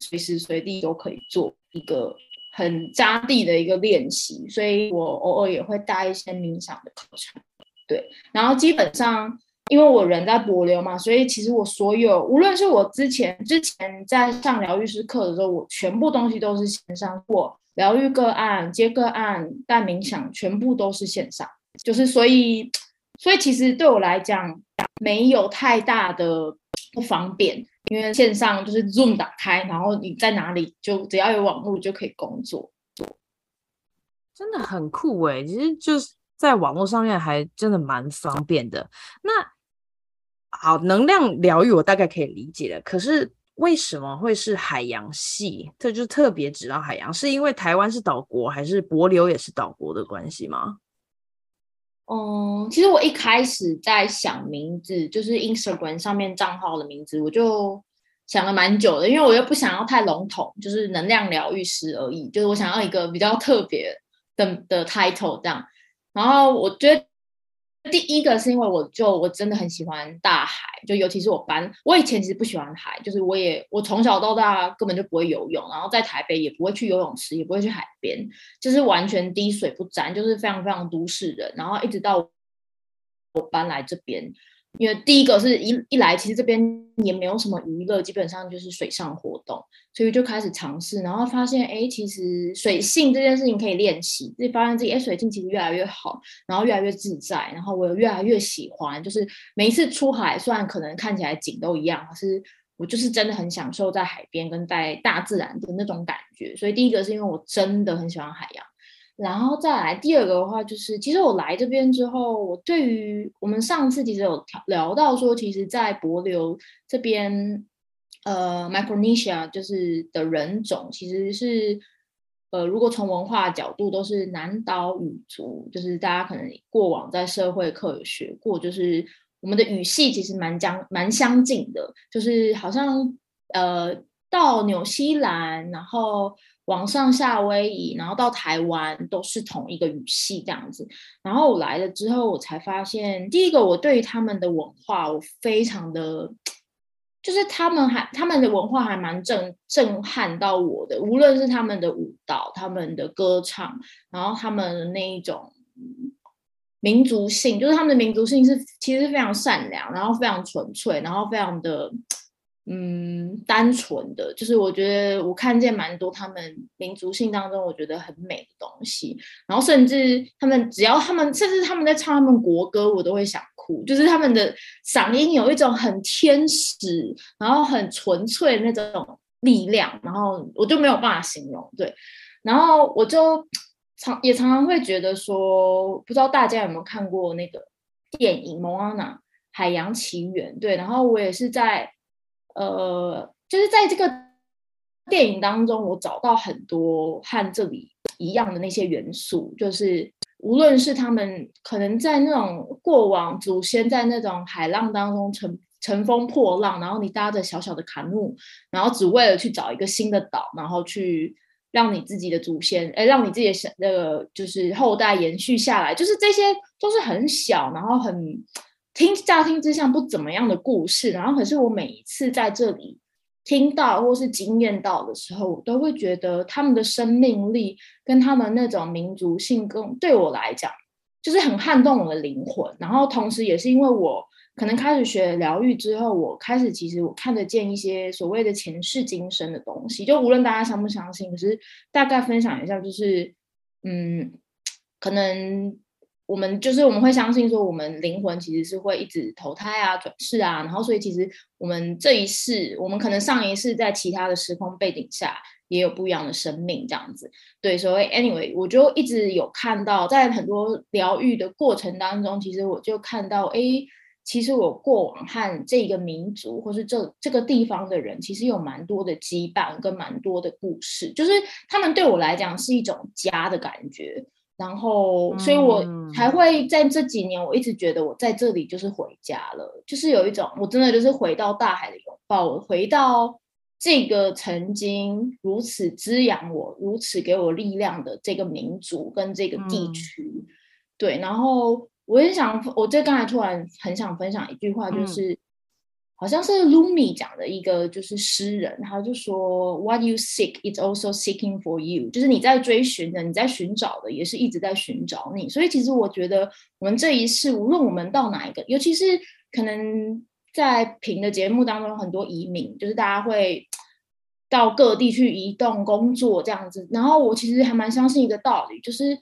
随时随地都可以做一个很扎地的一个练习，所以我偶尔也会带一些冥想的课程。对，然后基本上因为我人在帛琉嘛，所以其实我所有，无论是我之前之前在上疗愈师课的时候，我全部东西都是线上过。疗愈个案、接个案、带冥想，全部都是线上，就是所以，所以其实对我来讲没有太大的不方便，因为线上就是 Zoom 打开，然后你在哪里就只要有网络就可以工作，真的很酷诶，其实就是在网络上面还真的蛮方便的。那好，能量疗愈我大概可以理解了，可是。为什么会是海洋系？这就特别指到海洋，是因为台湾是岛国，还是帛琉也是岛国的关系吗？嗯，其实我一开始在想名字，就是 Instagram 上面账号的名字，我就想了蛮久的，因为我又不想要太笼统，就是能量疗愈师而已，就是我想要一个比较特别的的 title 这样。然后我觉得。第一个是因为我就我真的很喜欢大海，就尤其是我搬，我以前其实不喜欢海，就是我也我从小到大根本就不会游泳，然后在台北也不会去游泳池，也不会去海边，就是完全滴水不沾，就是非常非常都市人，然后一直到我搬来这边。因为第一个是一一来，其实这边也没有什么娱乐，基本上就是水上活动，所以就开始尝试，然后发现，哎，其实水性这件事情可以练习，自己发现自己，哎，水性其实越来越好，然后越来越自在，然后我又越来越喜欢，就是每一次出海，虽然可能看起来景都一样，可是我就是真的很享受在海边跟在大自然的那种感觉，所以第一个是因为我真的很喜欢海洋。然后再来第二个的话，就是其实我来这边之后，我对于我们上次其实有聊到说，其实，在帛琉这边，呃，Micronesia 就是的人种其实是，呃，如果从文化角度都是南岛语族，就是大家可能过往在社会课有学过，就是我们的语系其实蛮相蛮相近的，就是好像呃到纽西兰，然后。往上夏威夷，然后到台湾都是同一个语系这样子。然后我来了之后，我才发现，第一个我对于他们的文化，我非常的，就是他们还他们的文化还蛮震震撼到我的。无论是他们的舞蹈、他们的歌唱，然后他们的那一种民族性，就是他们的民族性是其实非常善良，然后非常纯粹，然后非常的。嗯，单纯的，就是我觉得我看见蛮多他们民族性当中我觉得很美的东西，然后甚至他们只要他们甚至他们在唱他们国歌，我都会想哭，就是他们的嗓音有一种很天使，然后很纯粹的那种力量，然后我就没有办法形容，对，然后我就常也常常会觉得说，不知道大家有没有看过那个电影《蒙阿娜海洋奇缘》，对，然后我也是在。呃，就是在这个电影当中，我找到很多和这里一样的那些元素，就是无论是他们可能在那种过往祖先在那种海浪当中乘乘风破浪，然后你搭着小小的卡努，然后只为了去找一个新的岛，然后去让你自己的祖先，哎，让你自己的那个就是后代延续下来，就是这些都是很小，然后很听乍听之下不怎么样的故事，然后可是我每一次在这里。听到或是经验到的时候，我都会觉得他们的生命力跟他们那种民族性，更对我来讲，就是很撼动我的灵魂。然后同时，也是因为我可能开始学疗愈之后，我开始其实我看得见一些所谓的前世今生的东西。就无论大家相不相信，可是大概分享一下，就是嗯，可能。我们就是我们会相信说，我们灵魂其实是会一直投胎啊、转世啊，然后所以其实我们这一世，我们可能上一世在其他的时空背景下也有不一样的生命这样子。对，所以 anyway，我就一直有看到，在很多疗愈的过程当中，其实我就看到，哎，其实我过往和这个民族或是这这个地方的人，其实有蛮多的羁绊跟蛮多的故事，就是他们对我来讲是一种家的感觉。然后，所以我才会在这几年，我一直觉得我在这里就是回家了，就是有一种我真的就是回到大海的拥抱，我回到这个曾经如此滋养我、如此给我力量的这个民族跟这个地区。嗯、对，然后我也想，我这刚才突然很想分享一句话，就是。嗯好像是 Lumi 讲的一个就是诗人，他就说 What you seek, is also seeking for you，就是你在追寻的，你在寻找的，也是一直在寻找你。所以其实我觉得，我们这一世，无论我们到哪一个，尤其是可能在平的节目当中，很多移民，就是大家会到各地去移动工作这样子。然后我其实还蛮相信一个道理，就是。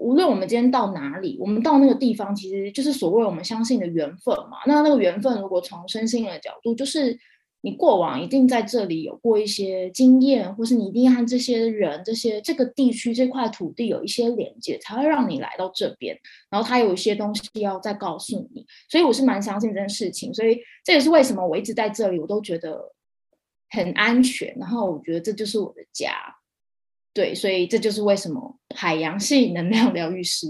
无论我们今天到哪里，我们到那个地方，其实就是所谓我们相信的缘分嘛。那那个缘分，如果从身心的角度，就是你过往一定在这里有过一些经验，或是你一定和这些人、这些这个地区、这块土地有一些连接，才会让你来到这边。然后他有一些东西要再告诉你，所以我是蛮相信这件事情。所以这也是为什么我一直在这里，我都觉得很安全。然后我觉得这就是我的家。对，所以这就是为什么海洋系能量疗愈师。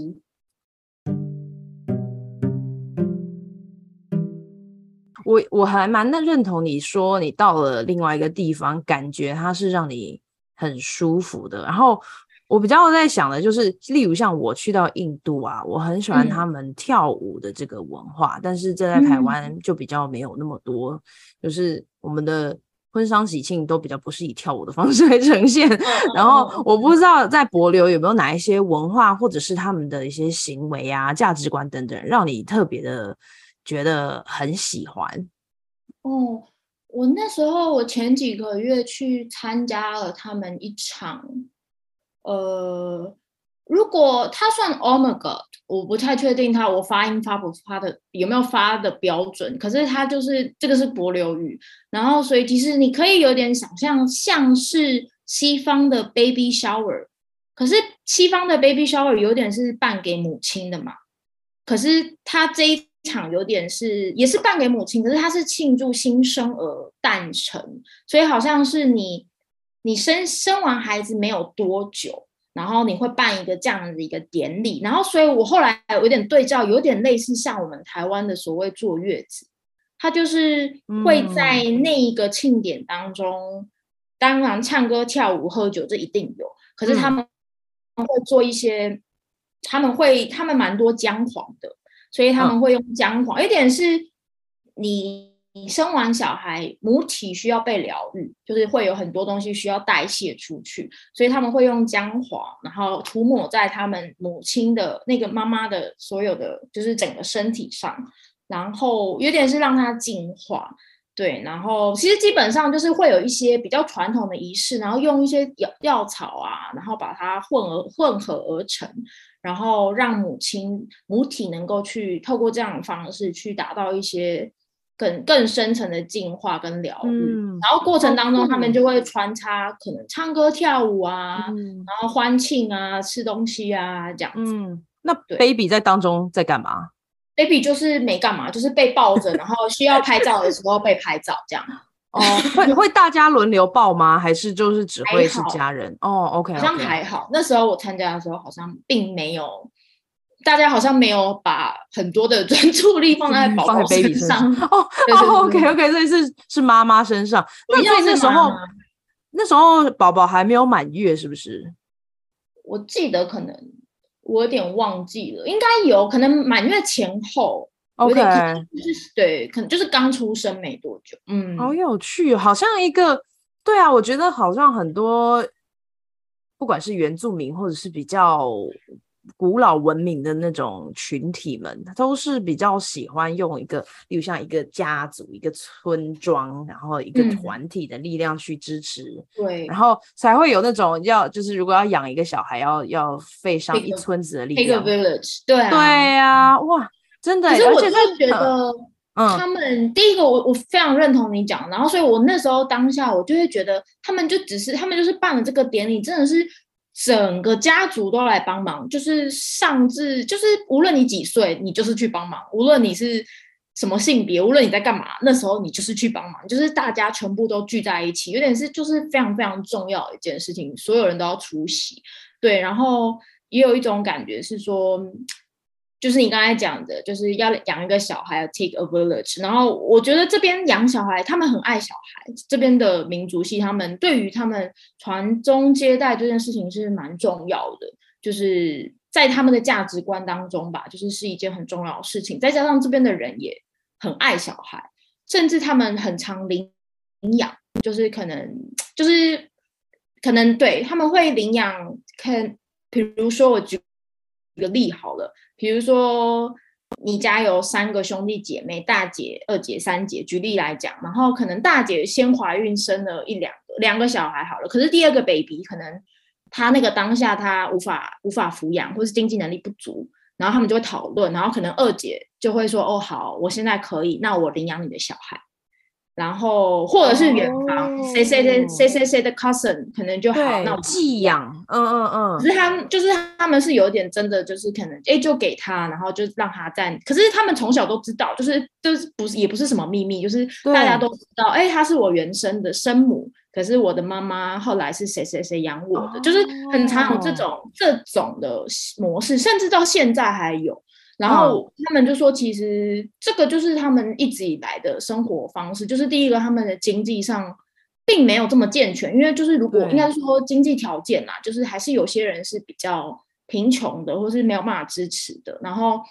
我我还蛮能认同你说，你到了另外一个地方，感觉它是让你很舒服的。然后我比较在想的就是，例如像我去到印度啊，我很喜欢他们跳舞的这个文化，嗯、但是这在台湾就比较没有那么多，嗯、就是我们的。婚丧喜庆都比较不是以跳舞的方式来呈现，然后我不知道在博流有没有哪一些文化或者是他们的一些行为啊、价值观等等，让你特别的觉得很喜欢。哦，我那时候我前几个月去参加了他们一场，呃。如果他算 omega，我不太确定他我发音发不发的有没有发的标准。可是他就是这个是柏琉语，然后所以其实你可以有点想象，像是西方的 baby shower。可是西方的 baby shower 有点是办给母亲的嘛。可是他这一场有点是也是办给母亲，可是他是庆祝新生儿诞辰，所以好像是你你生生完孩子没有多久。然后你会办一个这样的一个典礼，然后所以我后来有点对照，有点类似像我们台湾的所谓坐月子，他就是会在那一个庆典当中，嗯、当然唱歌跳舞喝酒这一定有，可是他们会做一些，嗯、他们会他们蛮多姜黄的，所以他们会用姜黄，有、嗯、点是你。你生完小孩，母体需要被疗愈，就是会有很多东西需要代谢出去，所以他们会用姜黄，然后涂抹在他们母亲的那个妈妈的所有的，就是整个身体上，然后有点是让它净化，对，然后其实基本上就是会有一些比较传统的仪式，然后用一些药药草啊，然后把它混合混合而成，然后让母亲母体能够去透过这样的方式去达到一些。更更深层的净化跟疗愈，嗯、然后过程当中他们就会穿插可能唱歌跳舞啊，嗯、然后欢庆啊，吃东西啊这样子。嗯，那 baby 在当中在干嘛？baby 就是没干嘛，就是被抱着，然后需要拍照的时候被拍照这样。哦，会会大家轮流抱吗？还是就是只会是家人？哦，OK，好像还好。那时候我参加的时候好像并没有。大家好像没有把很多的专注力放在宝宝身上。哦哦，OK OK，所以是是妈妈身上。那所以那时候那时候宝宝还没有满月，是不是？我记得可能我有点忘记了，应该有可能满月前后。OK，就是对，可能就是刚出生没多久。嗯，好有趣，好像一个对啊，我觉得好像很多，不管是原住民或者是比较古老文明的那种群体们，都是比较喜欢用一个，例如像一个家族、一个村庄，然后一个团体的力量去支持。嗯、对，然后才会有那种要，就是如果要养一个小孩，要要费上一村子的力量。一个 village，对啊，对啊，哇。真的，可是我就觉得，嗯他们、嗯、第一个我，我我非常认同你讲，然后所以我那时候当下我就会觉得，他们就只是他们就是办了这个典礼，真的是整个家族都来帮忙，就是上至就是无论你几岁，你就是去帮忙，无论你是什么性别，无论你在干嘛，那时候你就是去帮忙，就是大家全部都聚在一起，有点是就是非常非常重要的一件事情，所有人都要出席，对，然后也有一种感觉是说。就是你刚才讲的，就是要养一个小孩，take a village。然后我觉得这边养小孩，他们很爱小孩。这边的民族系，他们对于他们传宗接代这件事情是蛮重要的，就是在他们的价值观当中吧，就是是一件很重要的事情。再加上这边的人也很爱小孩，甚至他们很常领领养，就是可能就是可能对他们会领养，看，比如说我举一个例好了。比如说，你家有三个兄弟姐妹，大姐、二姐、三姐，举例来讲，然后可能大姐先怀孕生了一两个两个小孩好了，可是第二个 baby 可能他那个当下他无法无法抚养，或是经济能力不足，然后他们就会讨论，然后可能二姐就会说：“哦，好，我现在可以，那我领养你的小孩。”然后或者是远房谁谁谁谁谁谁的 cousin 可能就好，那寄养，嗯嗯嗯。可是他们就是他们是有点真的，就是可能哎就给他，然后就让他在。可是他们从小都知道，就是就是不是也不是什么秘密，就是大家都知道，哎，他是我原生的生母，可是我的妈妈后来是谁谁谁养我的，就是很常有这种这种的模式，甚至到现在还有。然后他们就说，其实这个就是他们一直以来的生活方式。就是第一个，他们的经济上并没有这么健全，因为就是如果应该说经济条件啦，就是还是有些人是比较贫穷的，或是没有办法支持的。然后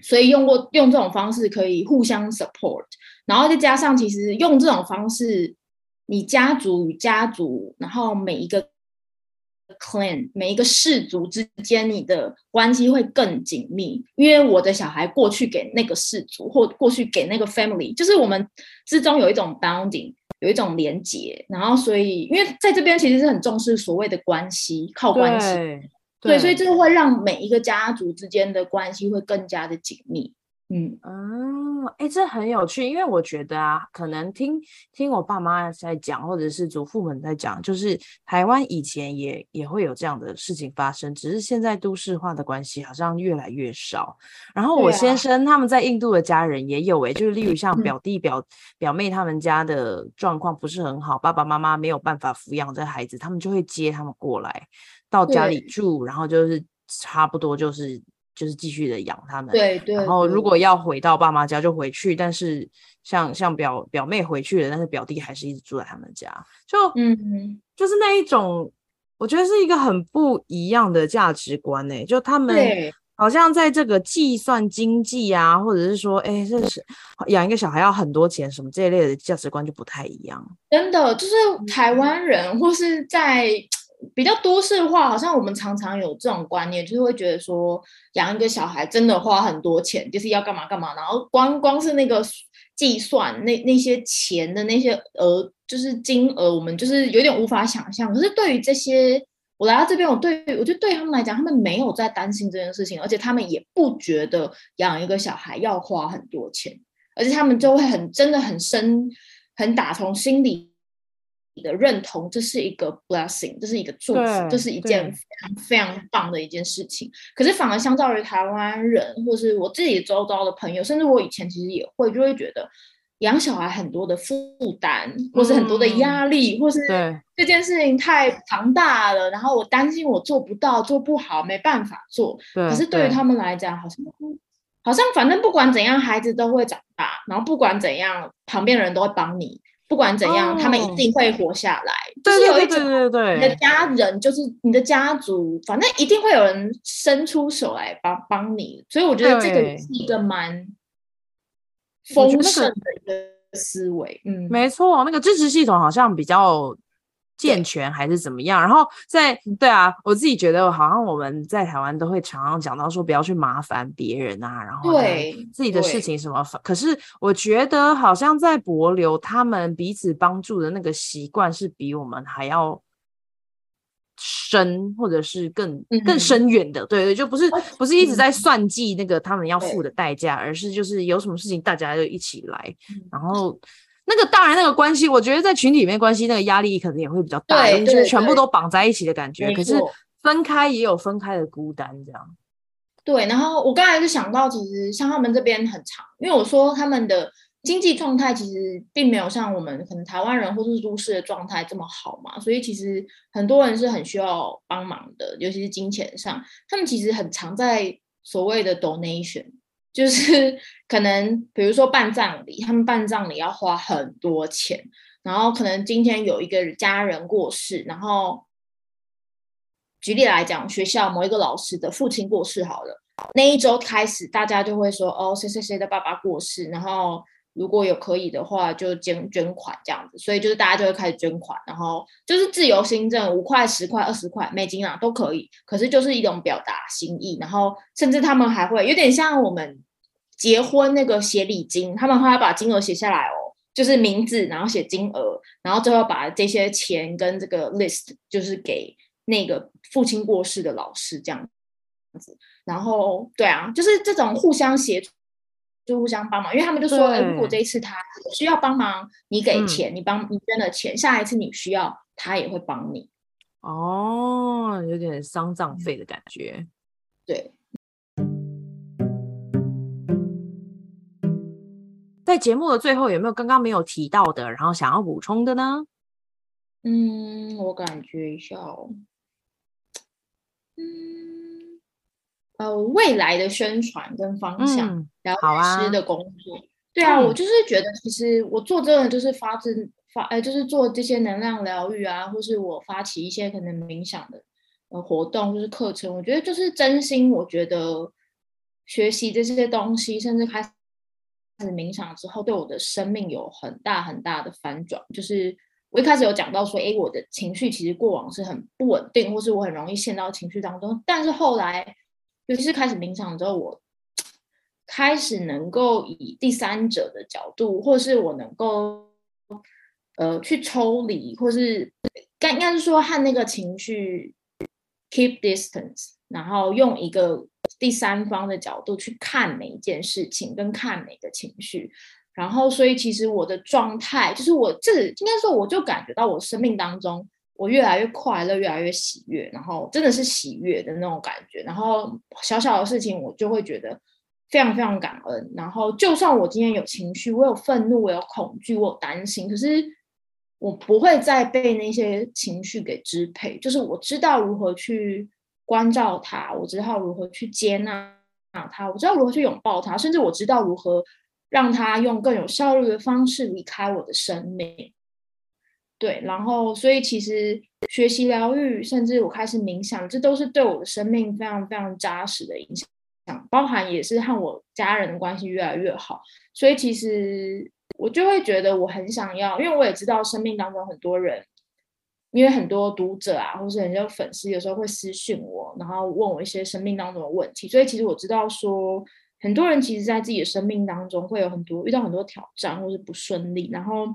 所以用过用这种方式可以互相 support，然后再加上其实用这种方式，你家族与家族，然后每一个。Clan 每一个氏族之间，你的关系会更紧密，因为我的小孩过去给那个氏族，或过去给那个 family，就是我们之中有一种 bounding，有一种连结，然后所以，因为在这边其实是很重视所谓的关系，靠关系，对，对，所以这个会让每一个家族之间的关系会更加的紧密。嗯嗯，哎、欸，这很有趣，因为我觉得啊，可能听听我爸妈在讲，或者是祖父们在讲，就是台湾以前也也会有这样的事情发生，只是现在都市化的关系好像越来越少。然后我先生他们在印度的家人也有、欸，哎，就是例如像表弟表、嗯、表妹他们家的状况不是很好，爸爸妈妈没有办法抚养这孩子，他们就会接他们过来到家里住，然后就是差不多就是。就是继续的养他们，对对。然后如果要回到爸妈家就回去，但是像像表表妹回去了，但是表弟还是一直住在他们家，就嗯，就是那一种，我觉得是一个很不一样的价值观诶。就他们好像在这个计算经济啊，或者是说，哎，这是养一个小孩要很多钱什么这一类的价值观就不太一样。真的，就是台湾人或是在。比较多数化，好像我们常常有这种观念，就是会觉得说养一个小孩真的花很多钱，就是要干嘛干嘛，然后光光是那个计算那那些钱的那些额，就是金额，我们就是有点无法想象。可是对于这些，我来到这边，我对我觉得对他们来讲，他们没有在担心这件事情，而且他们也不觉得养一个小孩要花很多钱，而且他们就会很真的很深，很打从心里。你的认同，这是一个 blessing，这是一个祝福，这是一件非常非常棒的一件事情。可是反而相较于台湾人，或是我自己周遭的朋友，甚至我以前其实也会就会觉得养小孩很多的负担，或是很多的压力，嗯、或是这件事情太庞大了，然后我担心我做不到，做不好，没办法做。可是对于他们来讲，好像好像反正不管怎样，孩子都会长大，然后不管怎样，旁边的人都会帮你，不管怎样，哦、他们一定会活下来。就是有一种对对对，你的家人就是你的家族，反正一定会有人伸出手来帮帮你。所以我觉得这个是一个蛮。丰盛的一个思维，嗯，没错，那个支持系统好像比较健全，还是怎么样？然后在对啊，我自己觉得好像我们在台湾都会常常讲到说不要去麻烦别人啊，然后对自己的事情什么。可是我觉得好像在博流，他们彼此帮助的那个习惯是比我们还要。深或者是更更深远的，嗯、对对，就不是不是一直在算计那个他们要付的代价，嗯、而是就是有什么事情大家就一起来，嗯、然后那个当然那个关系，我觉得在群体里面关系那个压力可能也会比较大，对，就是全部都绑在一起的感觉。可是分开也有分开的孤单，这样。对，然后我刚才就想到，其实像他们这边很长，因为我说他们的。经济状态其实并没有像我们可能台湾人或是都市的状态这么好嘛，所以其实很多人是很需要帮忙的，尤其是金钱上，他们其实很常在所谓的 donation，就是可能比如说办葬礼，他们办葬礼要花很多钱，然后可能今天有一个家人过世，然后举例来讲，学校某一个老师的父亲过世好了，那一周开始大家就会说哦，谁谁谁的爸爸过世，然后。如果有可以的话，就捐捐款这样子，所以就是大家就会开始捐款，然后就是自由新政，五块、十块、二十块美金啊都可以。可是就是一种表达心意，然后甚至他们还会有点像我们结婚那个写礼金，他们会把金额写下来哦，就是名字，然后写金额，然后最后把这些钱跟这个 list 就是给那个父亲过世的老师这样子，然后对啊，就是这种互相协助。就互相帮忙，因为他们就说，对如果这一次他需要帮忙，你给钱，嗯、你帮你捐了钱，下一次你需要，他也会帮你。哦，有点丧葬费的感觉。对。在节目的最后，有没有刚刚没有提到的，然后想要补充的呢？嗯，我感觉一下哦。嗯。呃，未来的宣传跟方向，嗯、疗愈师的工作，啊对啊，嗯、我就是觉得，其实我做这个就是发自发，呃，就是做这些能量疗愈啊，或是我发起一些可能冥想的呃活动，就是课程，我觉得就是真心，我觉得学习这些东西，甚至开始冥想之后，对我的生命有很大很大的反转。就是我一开始有讲到说，哎，我的情绪其实过往是很不稳定，或是我很容易陷到情绪当中，但是后来。尤其是开始冥想之后，我开始能够以第三者的角度，或是我能够呃去抽离，或是该应该是说和那个情绪 keep distance，然后用一个第三方的角度去看每一件事情，跟看每个情绪，然后所以其实我的状态就是我这应该说我就感觉到我生命当中。我越来越快乐，越来越喜悦，然后真的是喜悦的那种感觉。然后小小的事情，我就会觉得非常非常感恩。然后就算我今天有情绪，我有愤怒，我有恐惧，我有担心，可是我不会再被那些情绪给支配。就是我知道如何去关照他，我知道如何去接纳他，我知道如何去拥抱他，甚至我知道如何让他用更有效率的方式离开我的生命。对，然后所以其实学习疗愈，甚至我开始冥想，这都是对我的生命非常非常扎实的影响，包含也是和我家人的关系越来越好。所以其实我就会觉得我很想要，因为我也知道生命当中很多人，因为很多读者啊，或是很多粉丝有时候会私讯我，然后问我一些生命当中的问题。所以其实我知道说，很多人其实在自己的生命当中会有很多遇到很多挑战或是不顺利，然后。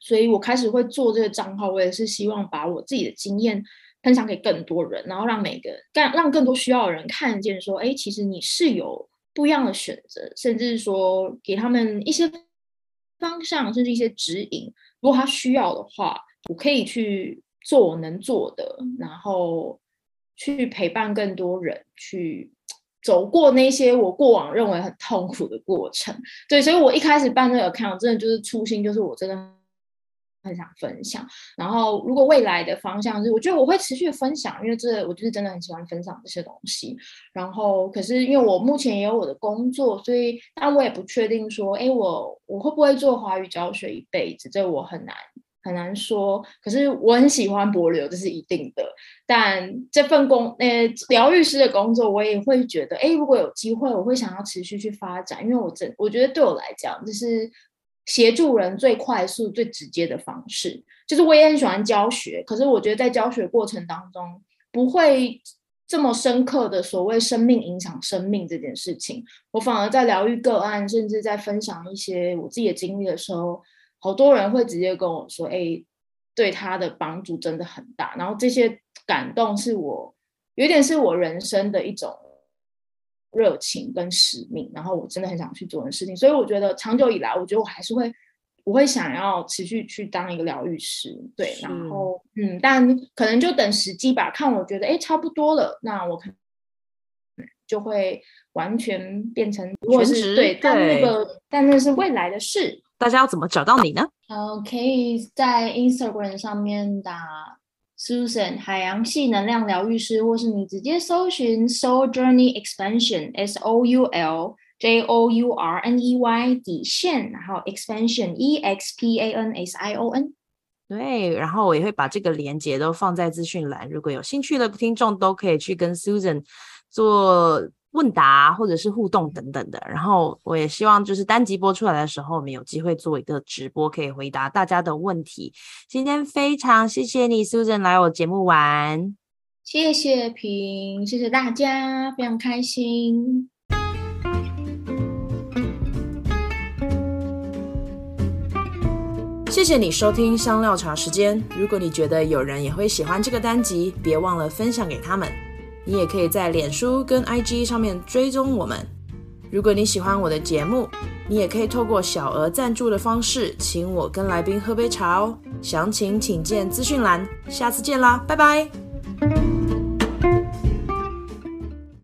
所以我开始会做这个账号，我也是希望把我自己的经验分享给更多人，然后让每个让让更多需要的人看见，说，哎，其实你是有不一样的选择，甚至说给他们一些方向，甚至一些指引。如果他需要的话，我可以去做我能做的，然后去陪伴更多人，去走过那些我过往认为很痛苦的过程。对，所以我一开始办这个 account 真的就是初心，就是我真的很想分享。然后如果未来的方向是，我觉得我会持续分享，因为这我就是真的很喜欢分享这些东西。然后可是因为我目前也有我的工作，所以但我也不确定说，哎，我我会不会做华语教学一辈子？这我很难。很难说，可是我很喜欢帛琉，这是一定的。但这份工，呃，疗愈师的工作，我也会觉得，哎，如果有机会，我会想要持续去发展，因为我真，我觉得对我来讲，这是协助人最快速、最直接的方式。就是我也很喜欢教学，可是我觉得在教学过程当中，不会这么深刻的所谓生命影响生命这件事情，我反而在疗愈个案，甚至在分享一些我自己的经历的时候。好多人会直接跟我说：“哎，对他的帮助真的很大。”然后这些感动是我有点是我人生的一种热情跟使命。然后我真的很想去做的事情，所以我觉得长久以来，我觉得我还是会我会想要持续去当一个疗愈师。对，然后嗯，但可能就等时机吧，看我觉得哎差不多了，那我可能就会完全变成全是。对，但那个但那是未来的事。大家要怎么找到你呢？呃，可以在 Instagram 上面打 Susan 海洋系能量疗愈师，或是你直接搜寻 Soul Journey Expansion S O U L J O U R N E Y 底线，然后 Expansion E X P A N S I O N。对，然后我也会把这个连接都放在资讯栏，如果有兴趣的听众都可以去跟 Susan 做。问答或者是互动等等的，然后我也希望就是单集播出来的时候，我们有机会做一个直播，可以回答大家的问题。今天非常谢谢你，Susan 来我节目玩，谢谢平，谢谢大家，非常开心。谢谢你收听香料茶时间。如果你觉得有人也会喜欢这个单集，别忘了分享给他们。你也可以在脸书跟 IG 上面追踪我们。如果你喜欢我的节目，你也可以透过小额赞助的方式，请我跟来宾喝杯茶哦。详情请见资讯栏。下次见啦，拜拜。